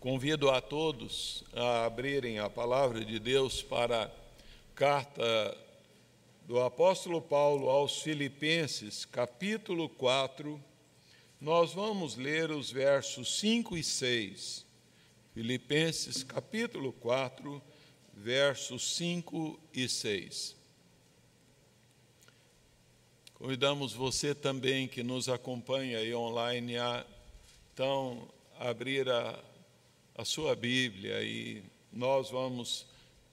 Convido a todos a abrirem a palavra de Deus para a carta do apóstolo Paulo aos Filipenses, capítulo 4. Nós vamos ler os versos 5 e 6. Filipenses, capítulo 4, versos 5 e 6. Convidamos você também que nos acompanha aí online a então abrir a a sua Bíblia e nós vamos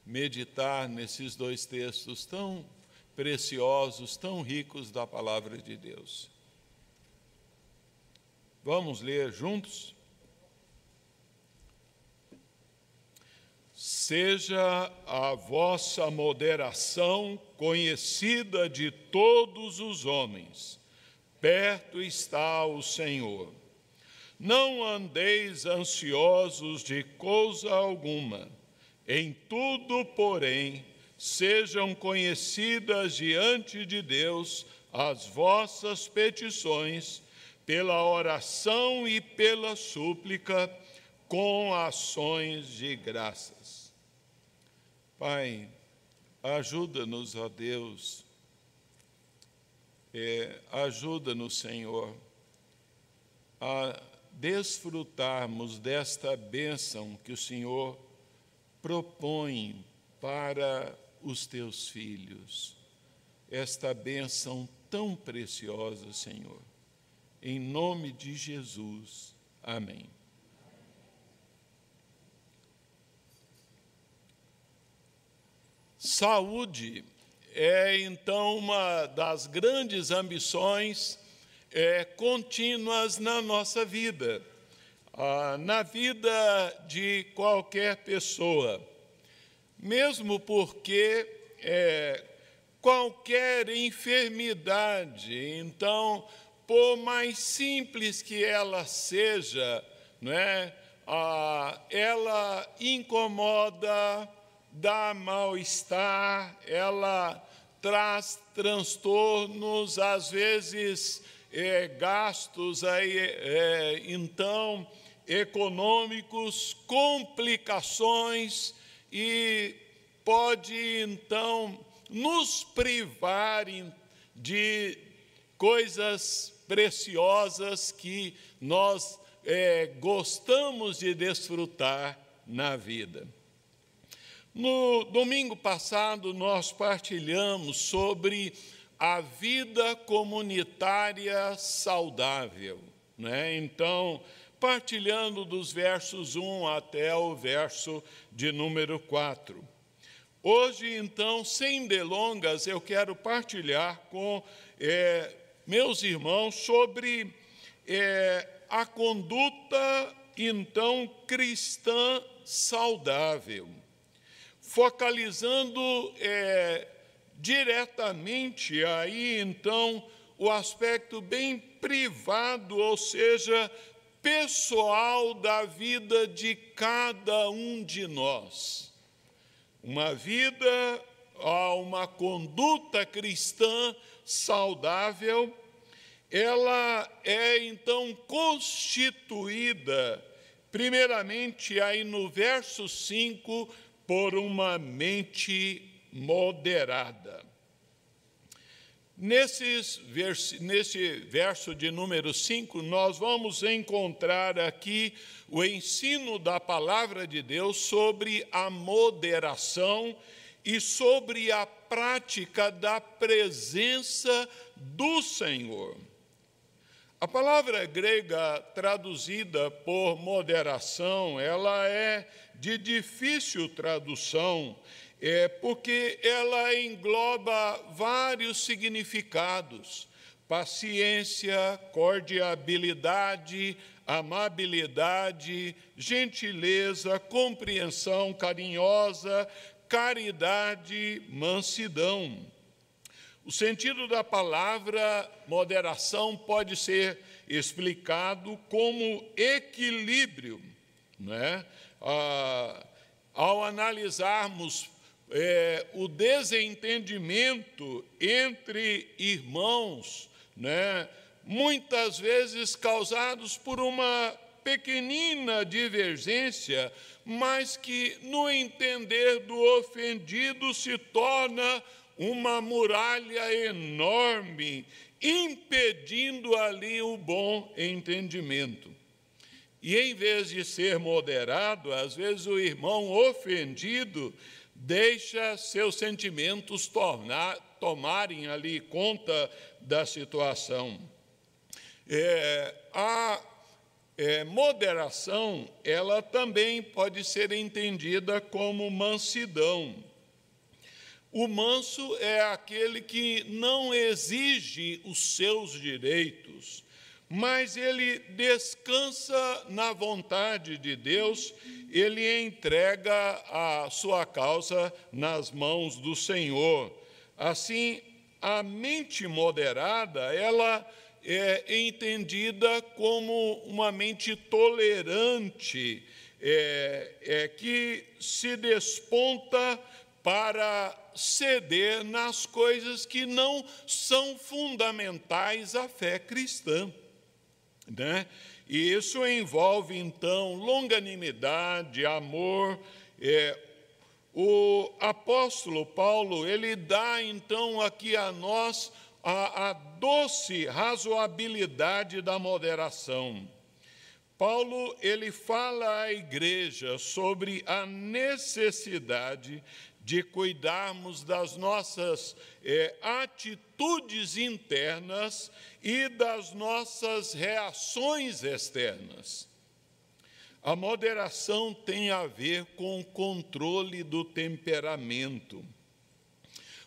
meditar nesses dois textos tão preciosos, tão ricos da palavra de Deus. Vamos ler juntos? Seja a vossa moderação conhecida de todos os homens, perto está o Senhor. Não andeis ansiosos de coisa alguma, em tudo, porém, sejam conhecidas diante de Deus as vossas petições, pela oração e pela súplica, com ações de graças. Pai, ajuda-nos, ó Deus, é, ajuda-nos, Senhor, a desfrutarmos desta bênção que o Senhor propõe para os teus filhos. Esta bênção tão preciosa, Senhor. Em nome de Jesus. Amém. Saúde é então uma das grandes ambições é, contínuas na nossa vida, ah, na vida de qualquer pessoa, mesmo porque é, qualquer enfermidade, então, por mais simples que ela seja, não é? Ah, ela incomoda, dá mal-estar, ela traz transtornos, às vezes é, gastos aí, é, então econômicos, complicações e pode então nos privar de coisas preciosas que nós é, gostamos de desfrutar na vida. No domingo passado, nós partilhamos sobre a vida comunitária saudável. Né? Então, partilhando dos versos 1 até o verso de número 4. Hoje, então, sem delongas, eu quero partilhar com é, meus irmãos sobre é, a conduta, então, cristã saudável, focalizando é, diretamente aí então o aspecto bem privado, ou seja, pessoal da vida de cada um de nós. Uma vida, uma conduta cristã saudável, ela é então constituída, primeiramente aí no verso 5, por uma mente moderada. Nesses nesse verso de número 5, nós vamos encontrar aqui o ensino da palavra de Deus sobre a moderação e sobre a prática da presença do Senhor. A palavra grega traduzida por moderação, ela é de difícil tradução é, porque ela engloba vários significados: paciência, cordialidade, amabilidade, gentileza, compreensão carinhosa, caridade, mansidão. O sentido da palavra moderação pode ser explicado como equilíbrio, né? Ah, ao analisarmos é, o desentendimento entre irmãos, né, muitas vezes causados por uma pequenina divergência, mas que, no entender do ofendido, se torna uma muralha enorme, impedindo ali o bom entendimento. E em vez de ser moderado, às vezes o irmão ofendido deixa seus sentimentos tornar, tomarem ali conta da situação. É, a é, moderação, ela também pode ser entendida como mansidão. O manso é aquele que não exige os seus direitos, mas ele descansa na vontade de Deus, ele entrega a sua causa nas mãos do Senhor. Assim, a mente moderada, ela é entendida como uma mente tolerante, é, é, que se desponta para ceder nas coisas que não são fundamentais à fé cristã. Né? E isso envolve, então, longanimidade, amor. É, o apóstolo Paulo, ele dá, então, aqui a nós a, a doce razoabilidade da moderação. Paulo ele fala à igreja sobre a necessidade de cuidarmos das nossas é, atitudes internas e das nossas reações externas. A moderação tem a ver com o controle do temperamento.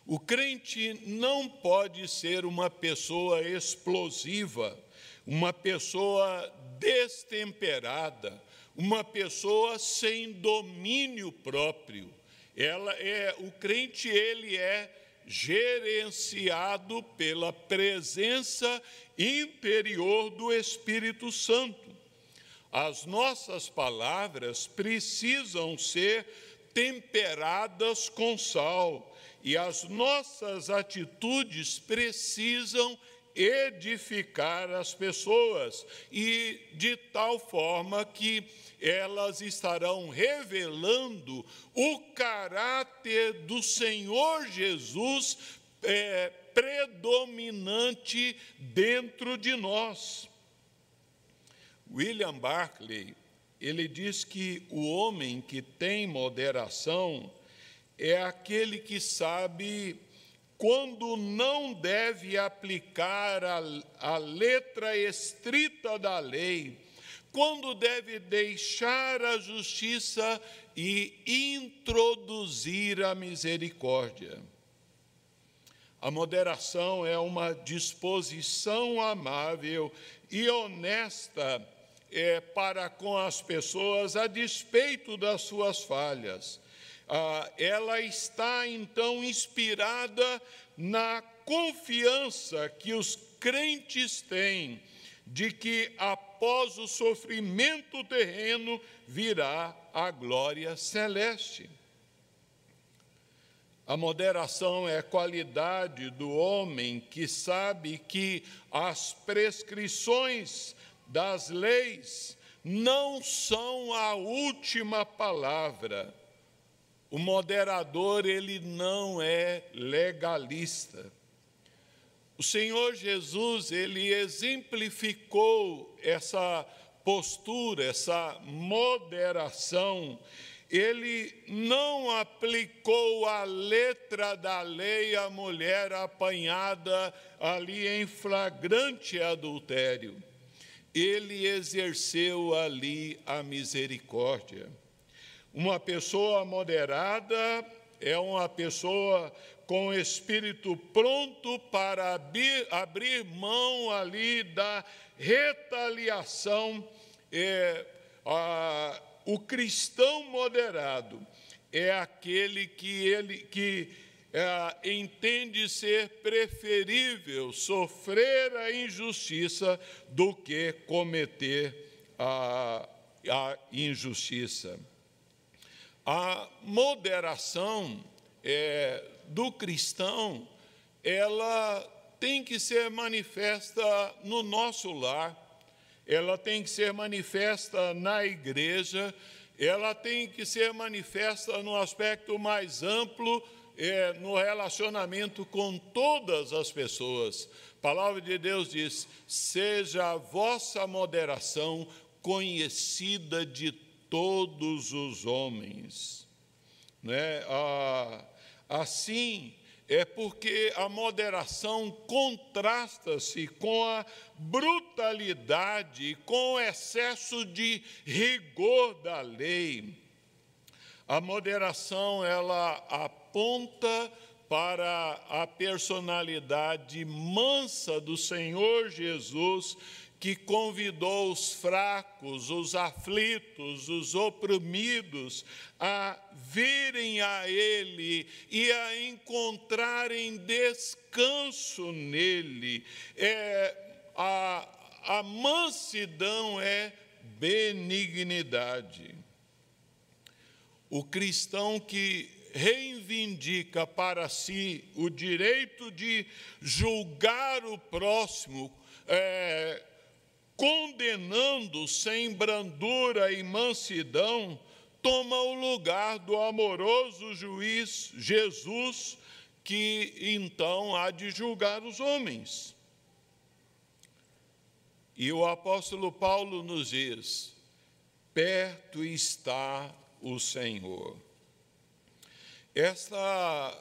O crente não pode ser uma pessoa explosiva, uma pessoa destemperada, uma pessoa sem domínio próprio ela é o crente ele é gerenciado pela presença interior do Espírito Santo. As nossas palavras precisam ser temperadas com sal e as nossas atitudes precisam edificar as pessoas e de tal forma que elas estarão revelando o caráter do Senhor Jesus é, predominante dentro de nós. William Barclay, ele diz que o homem que tem moderação é aquele que sabe quando não deve aplicar a, a letra estrita da lei, quando deve deixar a justiça e introduzir a misericórdia. A moderação é uma disposição amável e honesta é, para com as pessoas a despeito das suas falhas. Ah, ela está então inspirada na confiança que os crentes têm de que após o sofrimento terreno virá a glória celeste. A moderação é qualidade do homem que sabe que as prescrições das leis não são a última palavra. O moderador, ele não é legalista. O Senhor Jesus, ele exemplificou essa postura, essa moderação. Ele não aplicou a letra da lei à mulher apanhada ali em flagrante adultério. Ele exerceu ali a misericórdia. Uma pessoa moderada é uma pessoa com espírito pronto para abrir, abrir mão ali da retaliação. É, a, o cristão moderado é aquele que ele que é, entende ser preferível sofrer a injustiça do que cometer a, a injustiça. A moderação é, do cristão, ela tem que ser manifesta no nosso lar. ela tem que ser manifesta na igreja, ela tem que ser manifesta no aspecto mais amplo, é, no relacionamento com todas as pessoas. A palavra de Deus diz: seja a vossa moderação conhecida de todos os homens. Né? Ah, assim, é porque a moderação contrasta-se com a brutalidade, com o excesso de rigor da lei. A moderação ela aponta para a personalidade mansa do Senhor Jesus que convidou os fracos, os aflitos, os oprimidos a virem a Ele e a encontrarem descanso nele. É, a, a mansidão é benignidade. O cristão que reivindica para si o direito de julgar o próximo, é, condenando sem brandura e mansidão, toma o lugar do amoroso juiz Jesus, que então há de julgar os homens. E o apóstolo Paulo nos diz: perto está o Senhor. Esta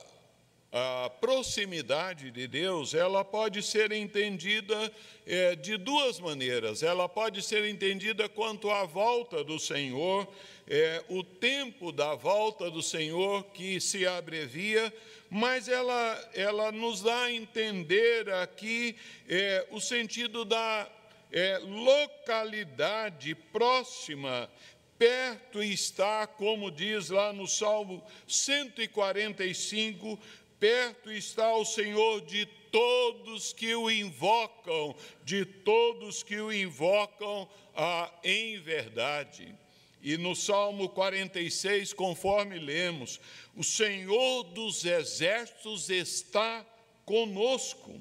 a proximidade de Deus, ela pode ser entendida é, de duas maneiras. Ela pode ser entendida quanto à volta do Senhor, é, o tempo da volta do Senhor que se abrevia, mas ela, ela nos dá a entender aqui é, o sentido da é, localidade próxima perto está, como diz lá no Salmo 145, Perto está o Senhor de todos que o invocam, de todos que o invocam ah, em verdade. E no Salmo 46, conforme lemos, o Senhor dos exércitos está conosco.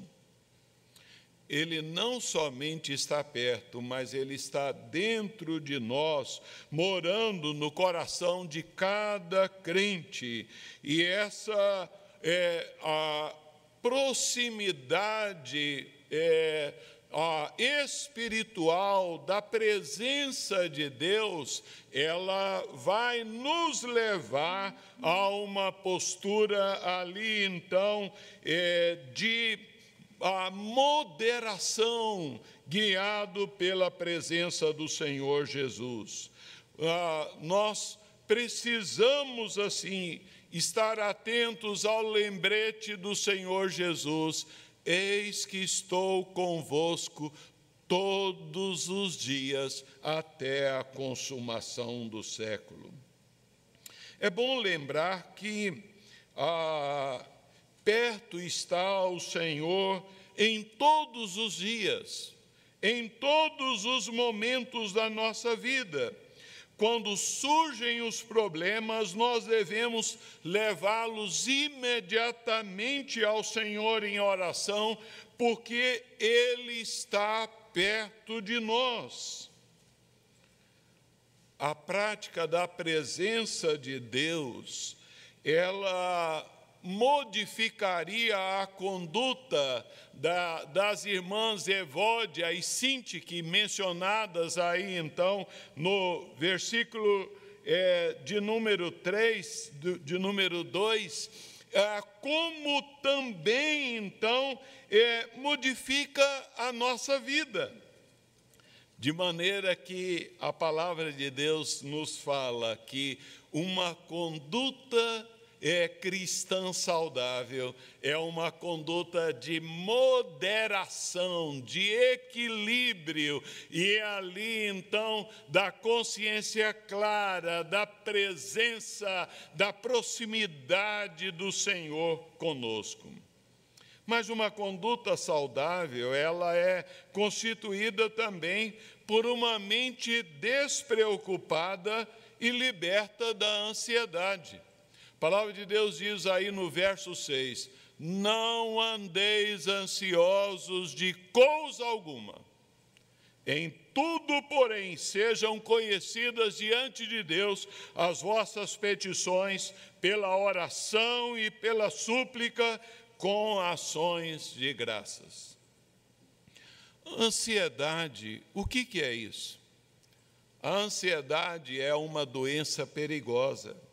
Ele não somente está perto, mas ele está dentro de nós, morando no coração de cada crente. E essa é, a proximidade é, a espiritual da presença de Deus, ela vai nos levar a uma postura ali, então, é, de a moderação, guiado pela presença do Senhor Jesus. Ah, nós precisamos, assim, estar atentos ao lembrete do Senhor Jesus: Eis que estou convosco todos os dias até a consumação do século. É bom lembrar que ah, perto está o Senhor em todos os dias, em todos os momentos da nossa vida quando surgem os problemas, nós devemos levá-los imediatamente ao Senhor em oração, porque Ele está perto de nós. A prática da presença de Deus, ela modificaria a conduta da, das irmãs Evódia e Sintique, mencionadas aí então no versículo é, de número 3, de número 2, é, como também então é, modifica a nossa vida. De maneira que a palavra de Deus nos fala que uma conduta é cristã saudável, é uma conduta de moderação, de equilíbrio, e é ali então da consciência clara, da presença, da proximidade do Senhor conosco. Mas uma conduta saudável, ela é constituída também por uma mente despreocupada e liberta da ansiedade. A palavra de Deus diz aí no verso 6: Não andeis ansiosos de coisa alguma. Em tudo, porém, sejam conhecidas diante de Deus as vossas petições pela oração e pela súplica com ações de graças. Ansiedade, o que, que é isso? A ansiedade é uma doença perigosa.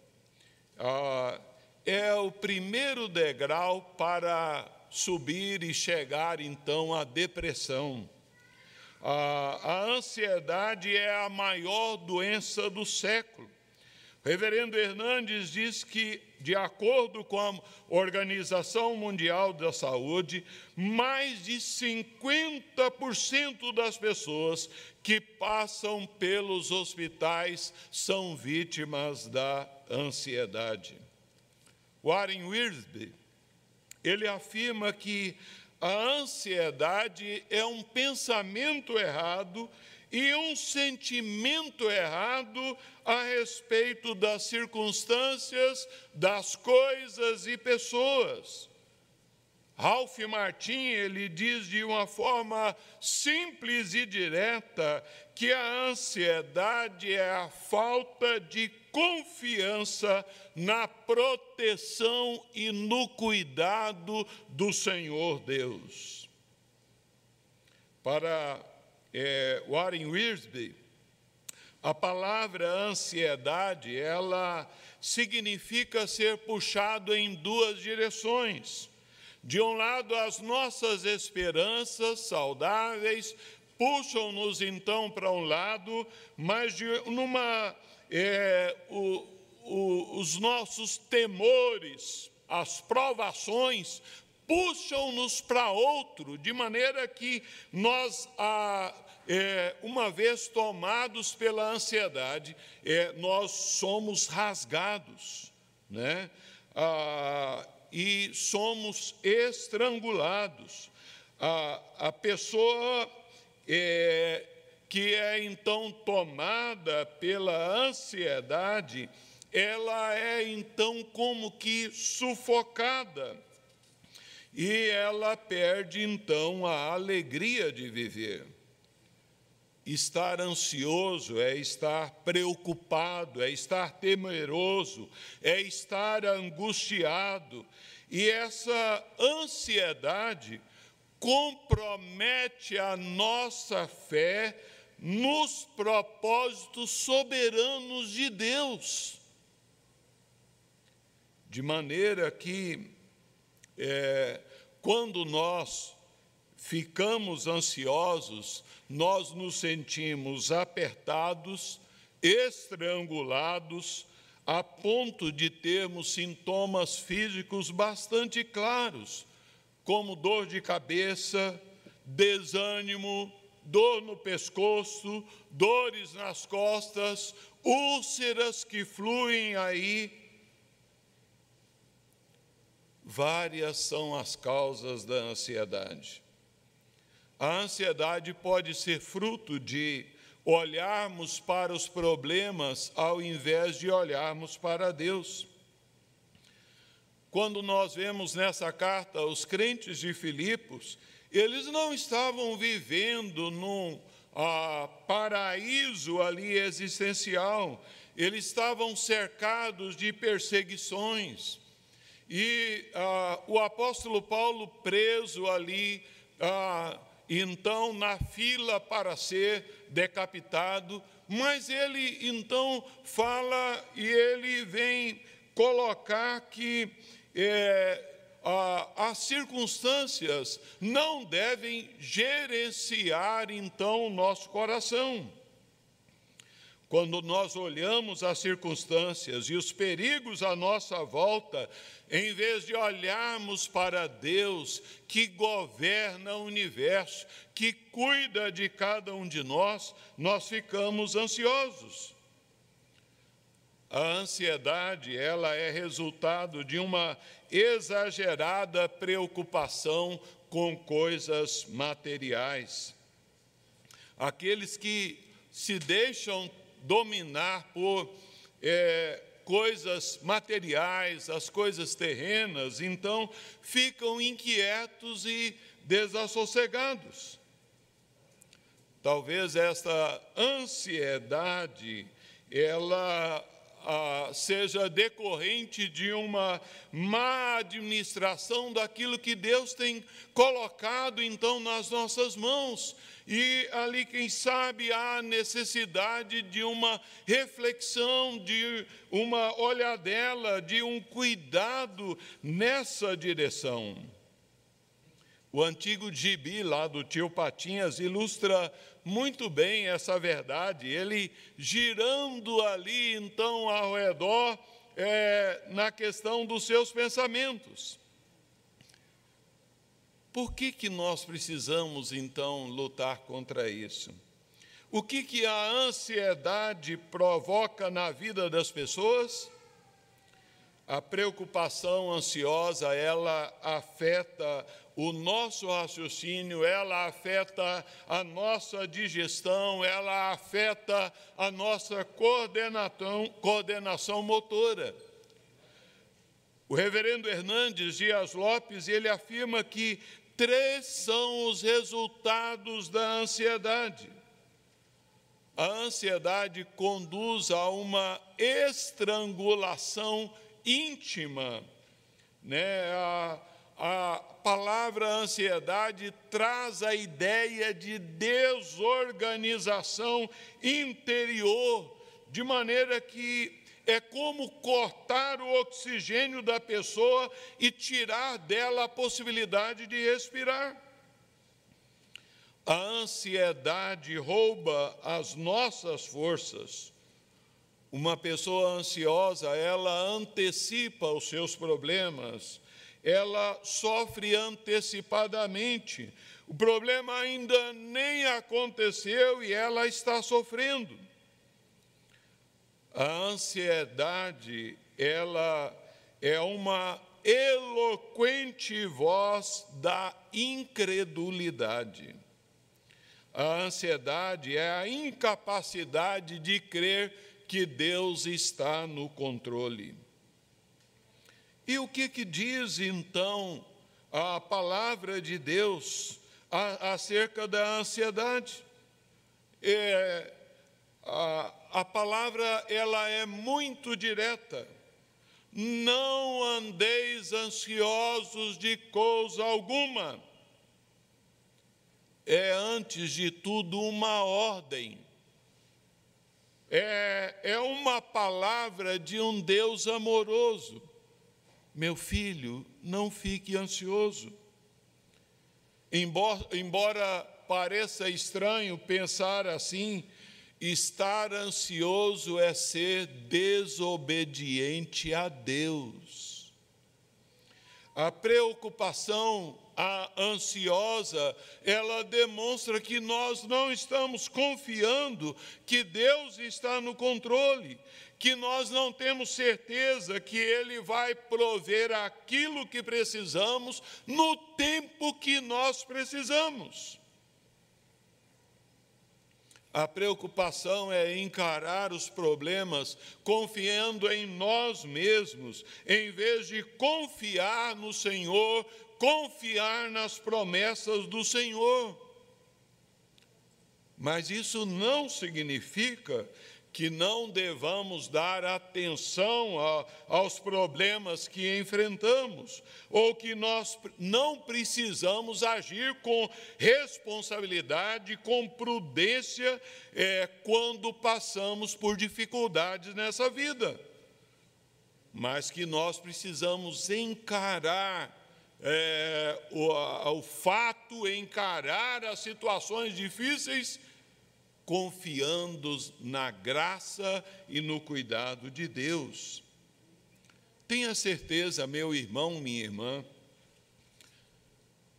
Ah, é o primeiro degrau para subir e chegar então à depressão. A, a ansiedade é a maior doença do século. Reverendo Hernandes diz que, de acordo com a Organização Mundial da Saúde, mais de 50% das pessoas que passam pelos hospitais são vítimas da ansiedade. Warren Wiersbe, ele afirma que a ansiedade é um pensamento errado e um sentimento errado a respeito das circunstâncias, das coisas e pessoas. Ralph Martin, ele diz de uma forma simples e direta que a ansiedade é a falta de confiança na proteção e no cuidado do Senhor Deus. Para é, Warren Wiersbe, a palavra ansiedade, ela significa ser puxado em duas direções. De um lado, as nossas esperanças saudáveis puxam-nos então para um lado, mas de, numa é, o, o, os nossos temores, as provações, puxam-nos para outro, de maneira que nós, é, uma vez tomados pela ansiedade, é, nós somos rasgados, né? Ah, e somos estrangulados. A, a pessoa é, que é então tomada pela ansiedade, ela é então como que sufocada. E ela perde então a alegria de viver. Estar ansioso é estar preocupado, é estar temeroso, é estar angustiado. E essa ansiedade compromete a nossa fé nos propósitos soberanos de Deus. De maneira que, é, quando nós ficamos ansiosos, nós nos sentimos apertados, estrangulados, a ponto de termos sintomas físicos bastante claros, como dor de cabeça, desânimo, dor no pescoço, dores nas costas, úlceras que fluem aí. Várias são as causas da ansiedade. A ansiedade pode ser fruto de olharmos para os problemas ao invés de olharmos para Deus. Quando nós vemos nessa carta os crentes de Filipos, eles não estavam vivendo num ah, paraíso ali existencial, eles estavam cercados de perseguições. E ah, o apóstolo Paulo preso ali, ah, então na fila para ser decapitado, mas ele então fala e ele vem colocar que é, as circunstâncias não devem gerenciar então o nosso coração. Quando nós olhamos as circunstâncias e os perigos à nossa volta, em vez de olharmos para Deus que governa o universo, que cuida de cada um de nós, nós ficamos ansiosos. A ansiedade, ela é resultado de uma exagerada preocupação com coisas materiais. Aqueles que se deixam dominar por é, coisas materiais, as coisas terrenas, então ficam inquietos e desassossegados. talvez esta ansiedade ela ah, seja decorrente de uma má administração daquilo que Deus tem colocado então nas nossas mãos. E ali, quem sabe, há necessidade de uma reflexão, de uma olhadela, de um cuidado nessa direção. O antigo gibi lá do tio Patinhas ilustra muito bem essa verdade. Ele girando ali, então, ao redor, é, na questão dos seus pensamentos. Por que, que nós precisamos, então, lutar contra isso? O que, que a ansiedade provoca na vida das pessoas? A preocupação ansiosa, ela afeta o nosso raciocínio, ela afeta a nossa digestão, ela afeta a nossa coordenação, coordenação motora. O reverendo Hernandes Dias Lopes, ele afirma que três são os resultados da ansiedade. A ansiedade conduz a uma estrangulação íntima, né? A, a palavra ansiedade traz a ideia de desorganização interior, de maneira que é como cortar o oxigênio da pessoa e tirar dela a possibilidade de respirar. A ansiedade rouba as nossas forças. Uma pessoa ansiosa, ela antecipa os seus problemas, ela sofre antecipadamente. O problema ainda nem aconteceu e ela está sofrendo. A ansiedade, ela é uma eloquente voz da incredulidade. A ansiedade é a incapacidade de crer que Deus está no controle. E o que, que diz então a palavra de Deus acerca da ansiedade? É, a, a palavra ela é muito direta. Não andeis ansiosos de coisa alguma. É antes de tudo uma ordem. É, é uma palavra de um Deus amoroso meu filho, não fique ansioso. Embora, embora pareça estranho pensar assim, estar ansioso é ser desobediente a Deus. A preocupação a ansiosa, ela demonstra que nós não estamos confiando que Deus está no controle, que nós não temos certeza que Ele vai prover aquilo que precisamos no tempo que nós precisamos. A preocupação é encarar os problemas confiando em nós mesmos, em vez de confiar no Senhor, confiar nas promessas do Senhor. Mas isso não significa que não devamos dar atenção a, aos problemas que enfrentamos, ou que nós não precisamos agir com responsabilidade, com prudência, é, quando passamos por dificuldades nessa vida. Mas que nós precisamos encarar é, o, o fato, encarar as situações difíceis confiando na graça e no cuidado de Deus. Tenha certeza, meu irmão, minha irmã,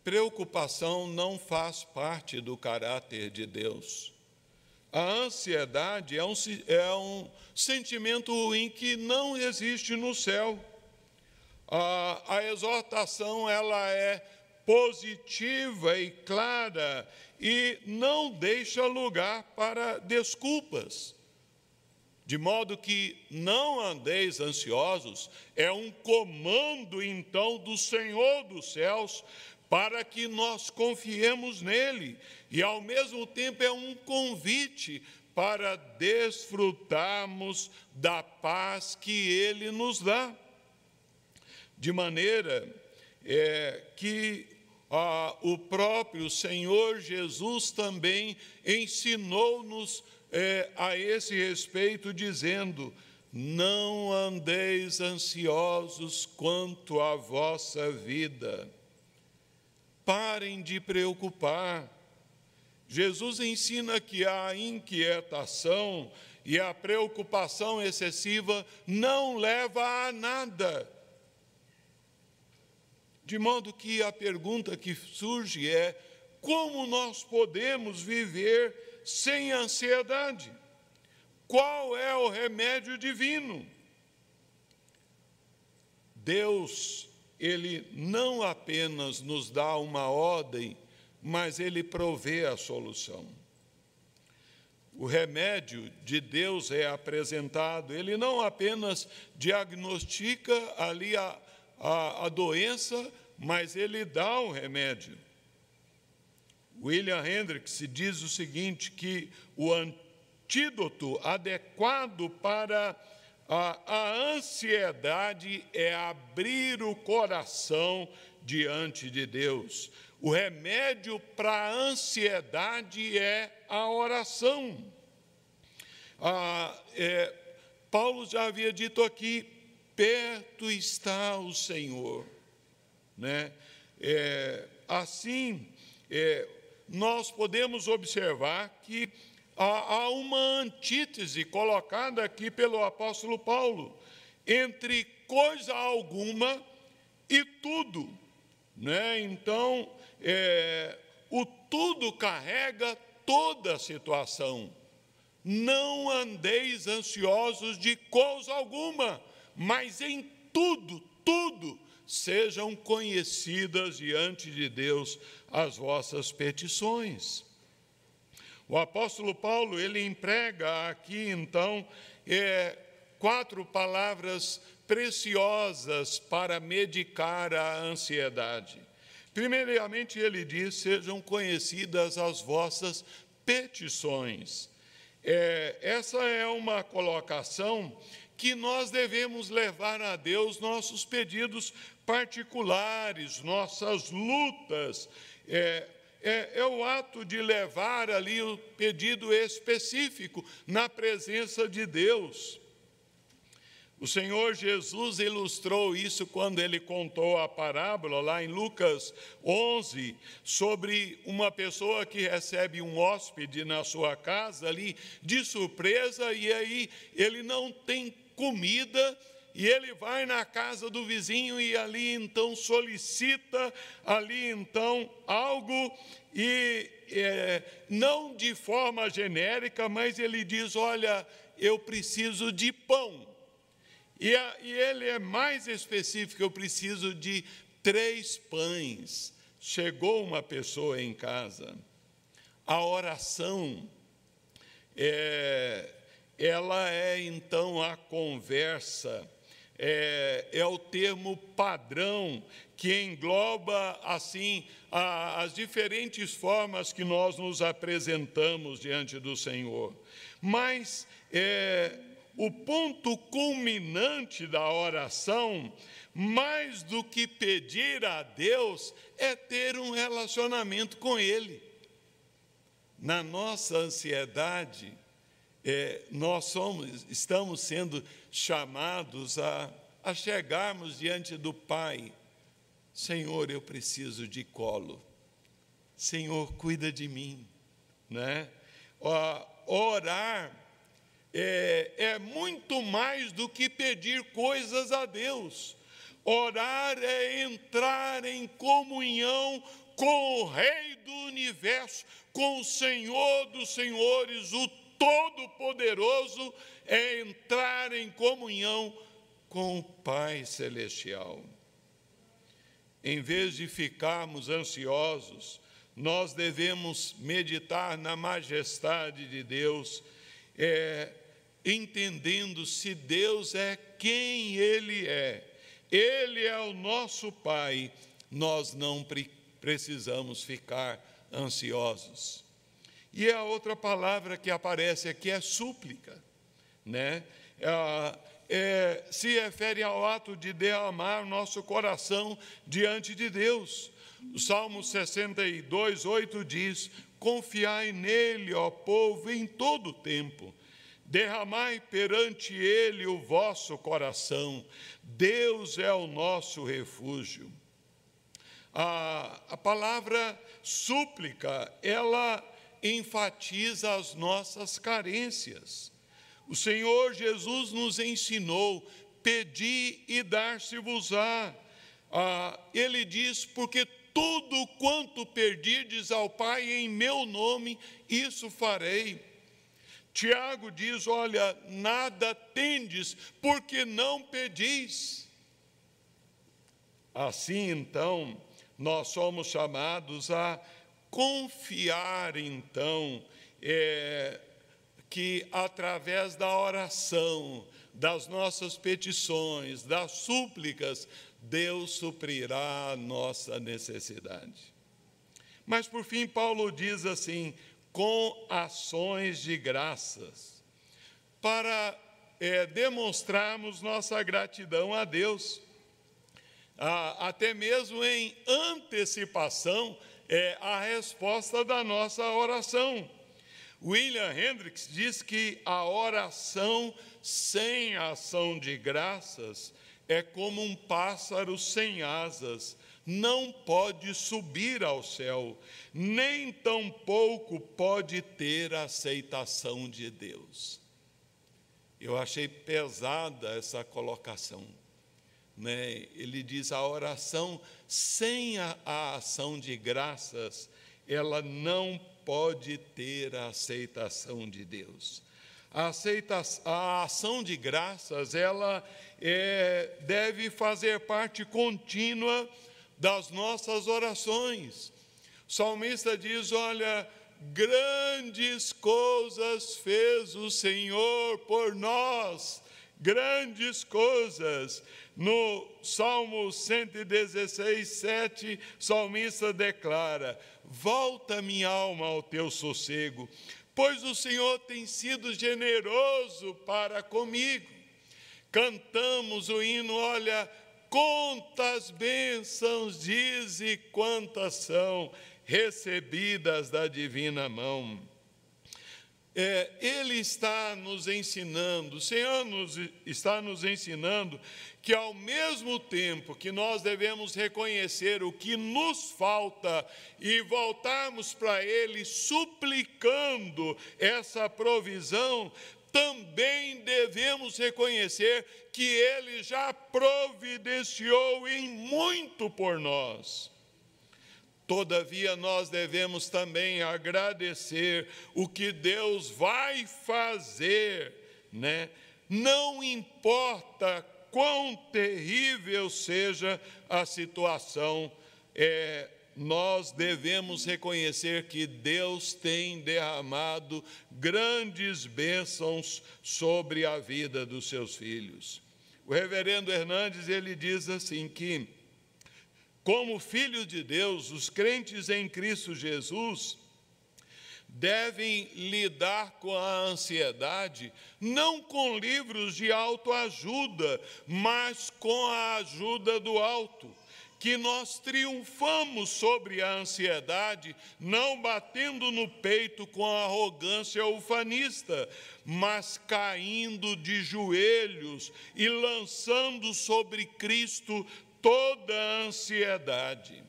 preocupação não faz parte do caráter de Deus. A ansiedade é um, é um sentimento ruim que não existe no céu. A, a exortação ela é positiva e clara e não deixa lugar para desculpas. De modo que não andeis ansiosos, é um comando então do Senhor dos céus para que nós confiemos nele, e ao mesmo tempo é um convite para desfrutarmos da paz que ele nos dá. De maneira é, que ah, o próprio Senhor Jesus também ensinou-nos é, a esse respeito, dizendo: Não andeis ansiosos quanto à vossa vida, parem de preocupar. Jesus ensina que a inquietação e a preocupação excessiva não leva a nada. De modo que a pergunta que surge é: como nós podemos viver sem ansiedade? Qual é o remédio divino? Deus, Ele não apenas nos dá uma ordem, mas Ele provê a solução. O remédio de Deus é apresentado, Ele não apenas diagnostica ali a, a, a doença, mas ele dá um remédio. William Hendricks diz o seguinte: que o antídoto adequado para a, a ansiedade é abrir o coração diante de Deus. O remédio para a ansiedade é a oração. Ah, é, Paulo já havia dito aqui: perto está o Senhor. Né? É, assim, é, nós podemos observar que há, há uma antítese colocada aqui pelo apóstolo Paulo entre coisa alguma e tudo. Né? Então, é, o tudo carrega toda a situação. Não andeis ansiosos de coisa alguma, mas em tudo, tudo, sejam conhecidas diante de Deus as vossas petições. O apóstolo Paulo, ele emprega aqui, então, é, quatro palavras preciosas para medicar a ansiedade. Primeiramente, ele diz: sejam conhecidas as vossas petições. É, essa é uma colocação que nós devemos levar a Deus nossos pedidos particulares, nossas lutas. É, é, é, o ato de levar ali o pedido específico na presença de Deus. O Senhor Jesus ilustrou isso quando ele contou a parábola lá em Lucas 11 sobre uma pessoa que recebe um hóspede na sua casa ali de surpresa e aí ele não tem comida e ele vai na casa do vizinho e ali então solicita ali então algo e é, não de forma genérica, mas ele diz: olha, eu preciso de pão. E, a, e ele é mais específico: eu preciso de três pães. Chegou uma pessoa em casa, a oração é, ela é então a conversa, é, é o termo padrão que engloba assim a, as diferentes formas que nós nos apresentamos diante do Senhor. Mas é, o ponto culminante da oração, mais do que pedir a Deus, é ter um relacionamento com Ele. Na nossa ansiedade, é, nós somos, estamos sendo chamados a, a chegarmos diante do Pai. Senhor, eu preciso de colo. Senhor, cuida de mim. Né? Orar é, é muito mais do que pedir coisas a Deus. Orar é entrar em comunhão com o Rei do universo, com o Senhor dos Senhores, o Todo-Poderoso é entrar em comunhão com o Pai Celestial. Em vez de ficarmos ansiosos, nós devemos meditar na majestade de Deus, é, entendendo se Deus é quem Ele é. Ele é o nosso Pai, nós não precisamos ficar ansiosos. E a outra palavra que aparece aqui é súplica, né? É, é, se refere ao ato de derramar nosso coração diante de Deus. O Salmo 62, 8 diz: Confiai nele, ó povo, em todo o tempo. Derramai perante ele o vosso coração. Deus é o nosso refúgio. A, a palavra súplica, ela enfatiza as nossas carências. O Senhor Jesus nos ensinou: pedi e dar-se-vos-á. Ah, ele diz: porque tudo quanto perdirdes ao Pai em meu nome, isso farei. Tiago diz: olha, nada tendes, porque não pedis. Assim, então, nós somos chamados a confiar, então, é, que através da oração, das nossas petições, das súplicas, Deus suprirá a nossa necessidade. Mas por fim, Paulo diz assim: com ações de graças, para é, demonstrarmos nossa gratidão a Deus, ah, até mesmo em antecipação é, a resposta da nossa oração. William Hendricks diz que a oração sem ação de graças é como um pássaro sem asas, não pode subir ao céu, nem tampouco pode ter a aceitação de Deus. Eu achei pesada essa colocação. Né? Ele diz: a oração sem a, a ação de graças, ela não pode ter a aceitação de Deus. A, a ação de graças, ela é, deve fazer parte contínua das nossas orações. O salmista diz: Olha, grandes coisas fez o Senhor por nós, grandes coisas. No Salmo 116, 7, o salmista declara: Volta minha alma ao teu sossego, pois o Senhor tem sido generoso para comigo. Cantamos o hino, olha, quantas bênçãos diz e quantas são recebidas da divina mão. É, ele está nos ensinando, o Senhor nos, está nos ensinando que, ao mesmo tempo que nós devemos reconhecer o que nos falta e voltarmos para Ele suplicando essa provisão, também devemos reconhecer que Ele já providenciou em muito por nós. Todavia, nós devemos também agradecer o que Deus vai fazer, né? Não importa quão terrível seja a situação, é, nós devemos reconhecer que Deus tem derramado grandes bênçãos sobre a vida dos seus filhos. O reverendo Hernandes, ele diz assim que, como filhos de Deus, os crentes em Cristo Jesus, devem lidar com a ansiedade não com livros de autoajuda, mas com a ajuda do alto. Que nós triunfamos sobre a ansiedade, não batendo no peito com a arrogância ufanista, mas caindo de joelhos e lançando sobre Cristo toda a ansiedade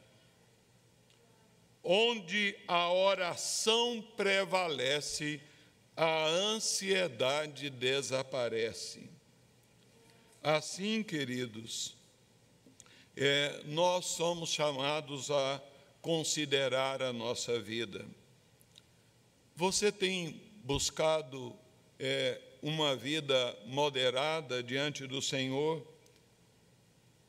onde a oração prevalece, a ansiedade desaparece. Assim, queridos, é, nós somos chamados a considerar a nossa vida. Você tem buscado é, uma vida moderada diante do Senhor?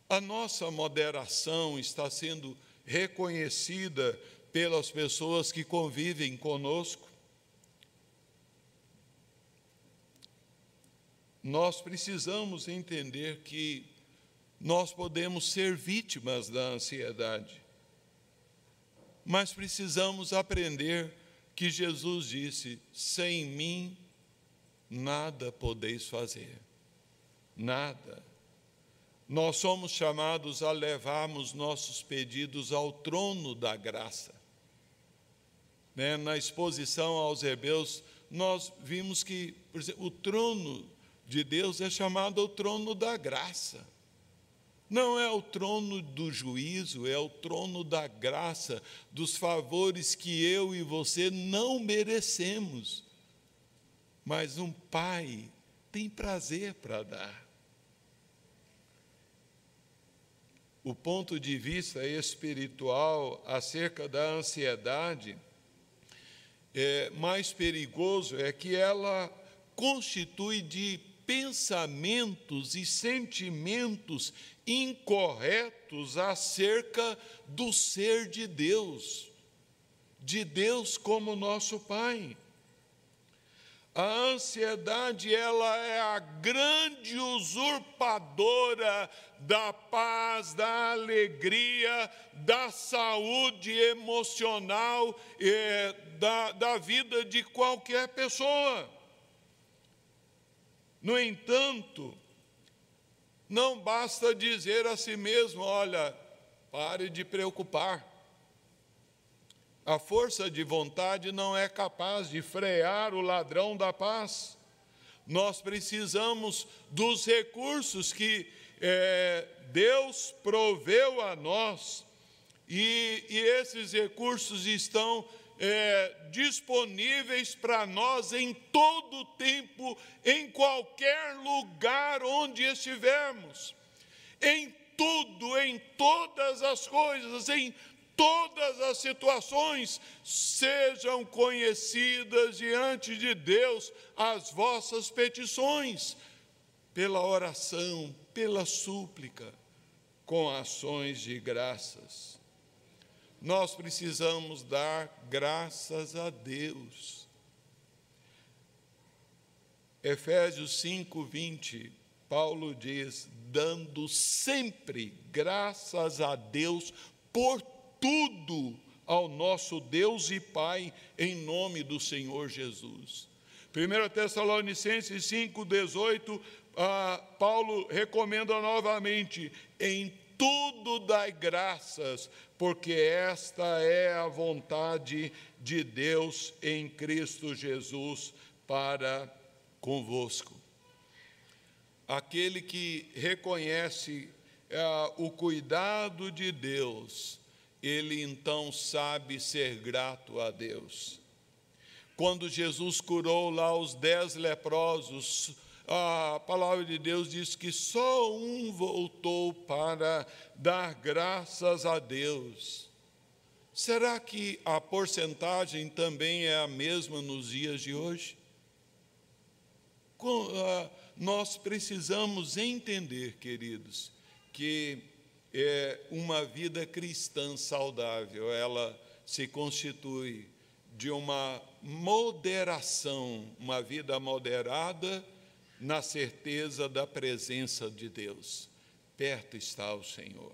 A nossa moderação está sendo reconhecida pelas pessoas que convivem conosco. Nós precisamos entender que nós podemos ser vítimas da ansiedade. mas precisamos aprender que Jesus disse: sem mim nada podeis fazer, nada. Nós somos chamados a levarmos nossos pedidos ao trono da graça. Né? Na exposição aos Hebreus, nós vimos que exemplo, o trono de Deus é chamado o trono da graça. Não é o trono do juízo, é o trono da graça, dos favores que eu e você não merecemos. Mas um pai tem prazer para dar. O ponto de vista espiritual acerca da ansiedade é, mais perigoso é que ela constitui de pensamentos e sentimentos incorretos acerca do ser de Deus, de Deus como nosso Pai. A ansiedade, ela é a grande usurpadora da paz, da alegria, da saúde emocional, eh, da, da vida de qualquer pessoa. No entanto, não basta dizer a si mesmo: olha, pare de preocupar. A força de vontade não é capaz de frear o ladrão da paz. Nós precisamos dos recursos que é, Deus proveu a nós, e, e esses recursos estão é, disponíveis para nós em todo tempo, em qualquer lugar onde estivermos, em tudo, em todas as coisas, em todas as situações, sejam conhecidas diante de Deus as vossas petições, pela oração, pela súplica, com ações de graças nós precisamos dar graças a Deus. Efésios 5, 20, Paulo diz: dando sempre graças a Deus por tudo ao nosso Deus e Pai, em nome do Senhor Jesus. 1 Tessalonicenses 5, 18, ah, Paulo recomenda novamente: em tudo dai graças, porque esta é a vontade de Deus em Cristo Jesus para convosco. Aquele que reconhece é, o cuidado de Deus, ele então sabe ser grato a Deus. Quando Jesus curou lá os dez leprosos, a palavra de Deus diz que só um voltou para dar graças a Deus. Será que a porcentagem também é a mesma nos dias de hoje? Nós precisamos entender, queridos, que é uma vida cristã saudável, ela se constitui de uma moderação, uma vida moderada na certeza da presença de Deus. Perto está o Senhor.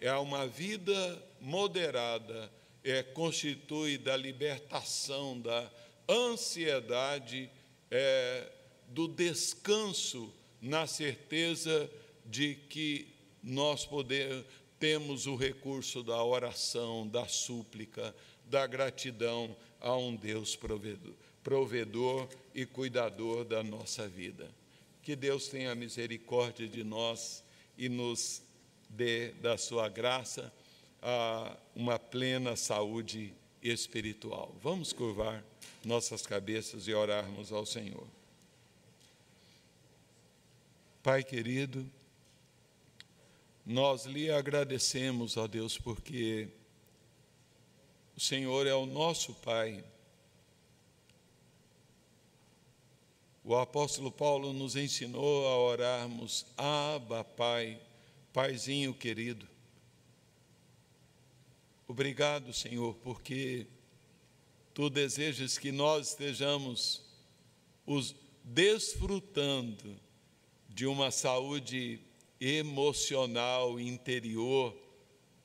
É uma vida moderada, é, constitui da libertação, da ansiedade, é, do descanso na certeza de que nós temos o recurso da oração, da súplica, da gratidão a um Deus provedor provedor e cuidador da nossa vida. Que Deus tenha misericórdia de nós e nos dê da sua graça uma plena saúde espiritual. Vamos curvar nossas cabeças e orarmos ao Senhor. Pai querido, nós lhe agradecemos, ó Deus, porque o Senhor é o nosso Pai O apóstolo Paulo nos ensinou a orarmos, Abba, Pai, Paizinho querido. Obrigado, Senhor, porque tu desejas que nós estejamos os desfrutando de uma saúde emocional interior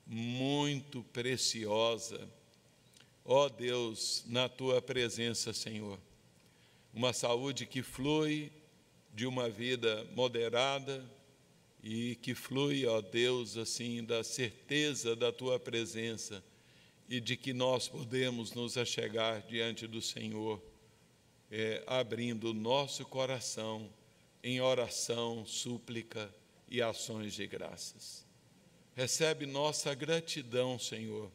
muito preciosa ó Deus, na tua presença, Senhor. Uma saúde que flui de uma vida moderada e que flui, ó Deus, assim, da certeza da tua presença e de que nós podemos nos achegar diante do Senhor, é, abrindo o nosso coração em oração, súplica e ações de graças. Recebe nossa gratidão, Senhor,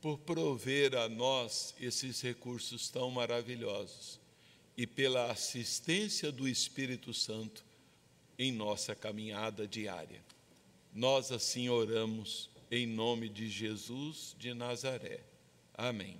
por prover a nós esses recursos tão maravilhosos e pela assistência do Espírito Santo em nossa caminhada diária. Nós assim oramos em nome de Jesus de Nazaré. Amém.